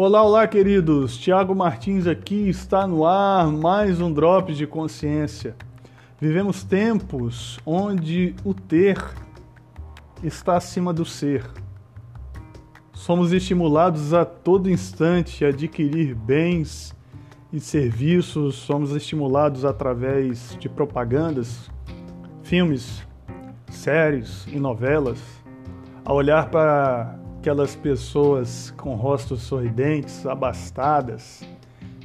Olá, olá, queridos. Tiago Martins aqui está no ar mais um drop de consciência. Vivemos tempos onde o ter está acima do ser. Somos estimulados a todo instante a adquirir bens e serviços, somos estimulados através de propagandas, filmes, séries e novelas a olhar para aquelas pessoas com rostos sorridentes, abastadas,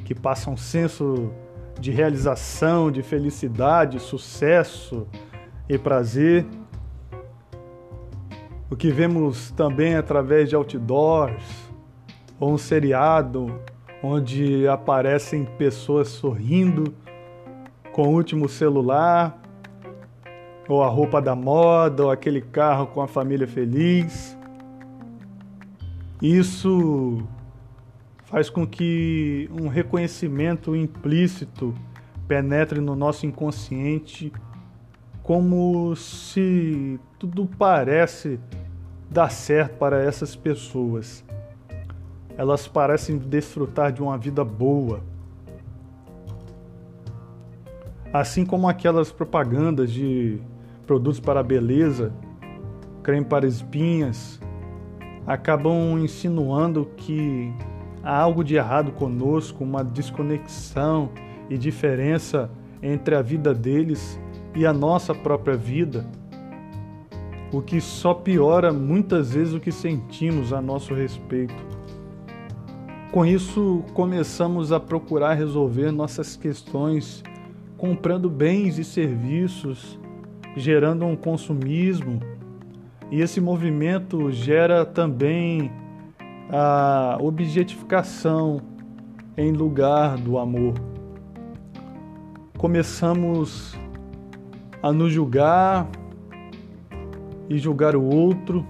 que passam um senso de realização, de felicidade, sucesso e prazer. O que vemos também através de outdoors ou um seriado onde aparecem pessoas sorrindo com o último celular, ou a roupa da moda, ou aquele carro com a família feliz. Isso faz com que um reconhecimento implícito penetre no nosso inconsciente, como se tudo parece dar certo para essas pessoas. Elas parecem desfrutar de uma vida boa. Assim como aquelas propagandas de produtos para a beleza, creme para espinhas, acabam insinuando que há algo de errado conosco, uma desconexão e diferença entre a vida deles e a nossa própria vida, o que só piora muitas vezes o que sentimos a nosso respeito. Com isso, começamos a procurar resolver nossas questões comprando bens e serviços, gerando um consumismo e esse movimento gera também a objetificação em lugar do amor. Começamos a nos julgar e julgar o outro,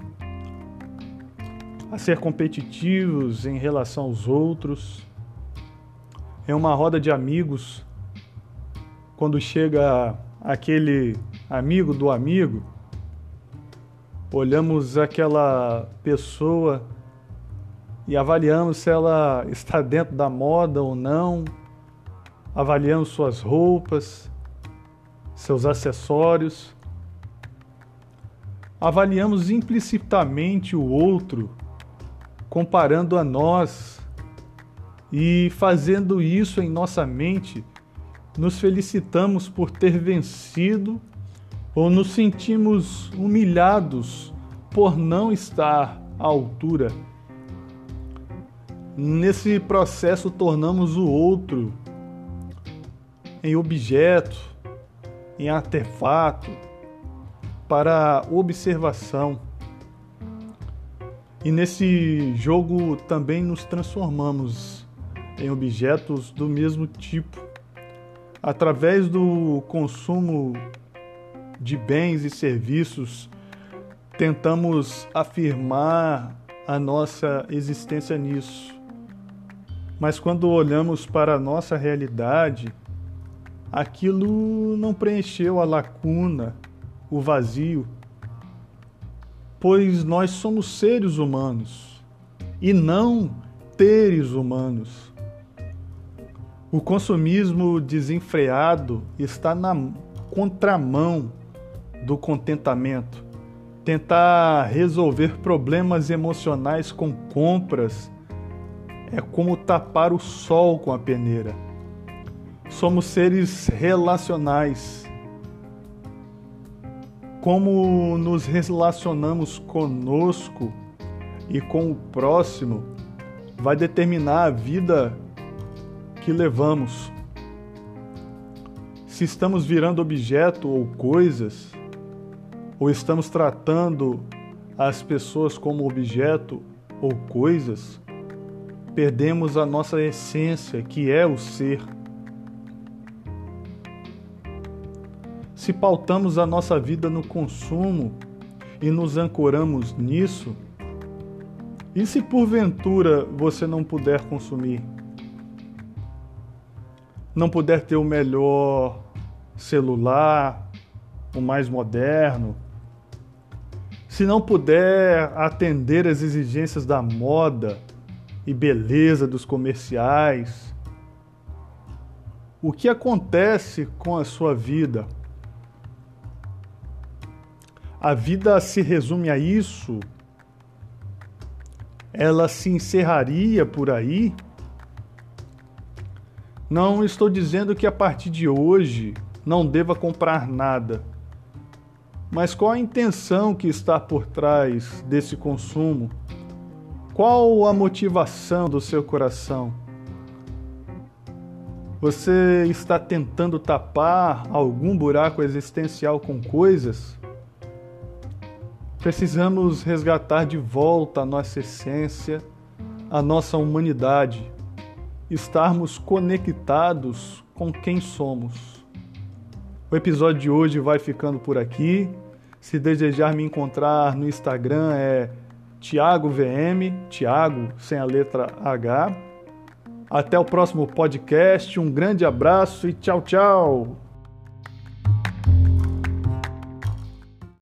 a ser competitivos em relação aos outros. É uma roda de amigos, quando chega aquele amigo do amigo, olhamos aquela pessoa e avaliamos se ela está dentro da moda ou não, avaliamos suas roupas, seus acessórios, avaliamos implicitamente o outro, comparando a nós e fazendo isso em nossa mente, nos felicitamos por ter vencido ou nos sentimos humilhados por não estar à altura. Nesse processo, tornamos o outro em objeto, em artefato, para observação. E nesse jogo também nos transformamos em objetos do mesmo tipo, através do consumo de bens e serviços, tentamos afirmar a nossa existência nisso. Mas quando olhamos para a nossa realidade, aquilo não preencheu a lacuna, o vazio, pois nós somos seres humanos e não teres humanos. O consumismo desenfreado está na contramão do contentamento, tentar resolver problemas emocionais com compras é como tapar o sol com a peneira. Somos seres relacionais. Como nos relacionamos conosco e com o próximo vai determinar a vida que levamos. Se estamos virando objeto ou coisas, ou estamos tratando as pessoas como objeto ou coisas, perdemos a nossa essência, que é o ser. Se pautamos a nossa vida no consumo e nos ancoramos nisso, e se porventura você não puder consumir? Não puder ter o melhor celular, o mais moderno, se não puder atender às exigências da moda e beleza dos comerciais. O que acontece com a sua vida? A vida se resume a isso? Ela se encerraria por aí? Não estou dizendo que a partir de hoje não deva comprar nada. Mas qual a intenção que está por trás desse consumo? Qual a motivação do seu coração? Você está tentando tapar algum buraco existencial com coisas? Precisamos resgatar de volta a nossa essência, a nossa humanidade, estarmos conectados com quem somos. O episódio de hoje vai ficando por aqui. Se desejar me encontrar no Instagram é Tiago VM, Tiago sem a letra H. Até o próximo podcast, um grande abraço e tchau, tchau!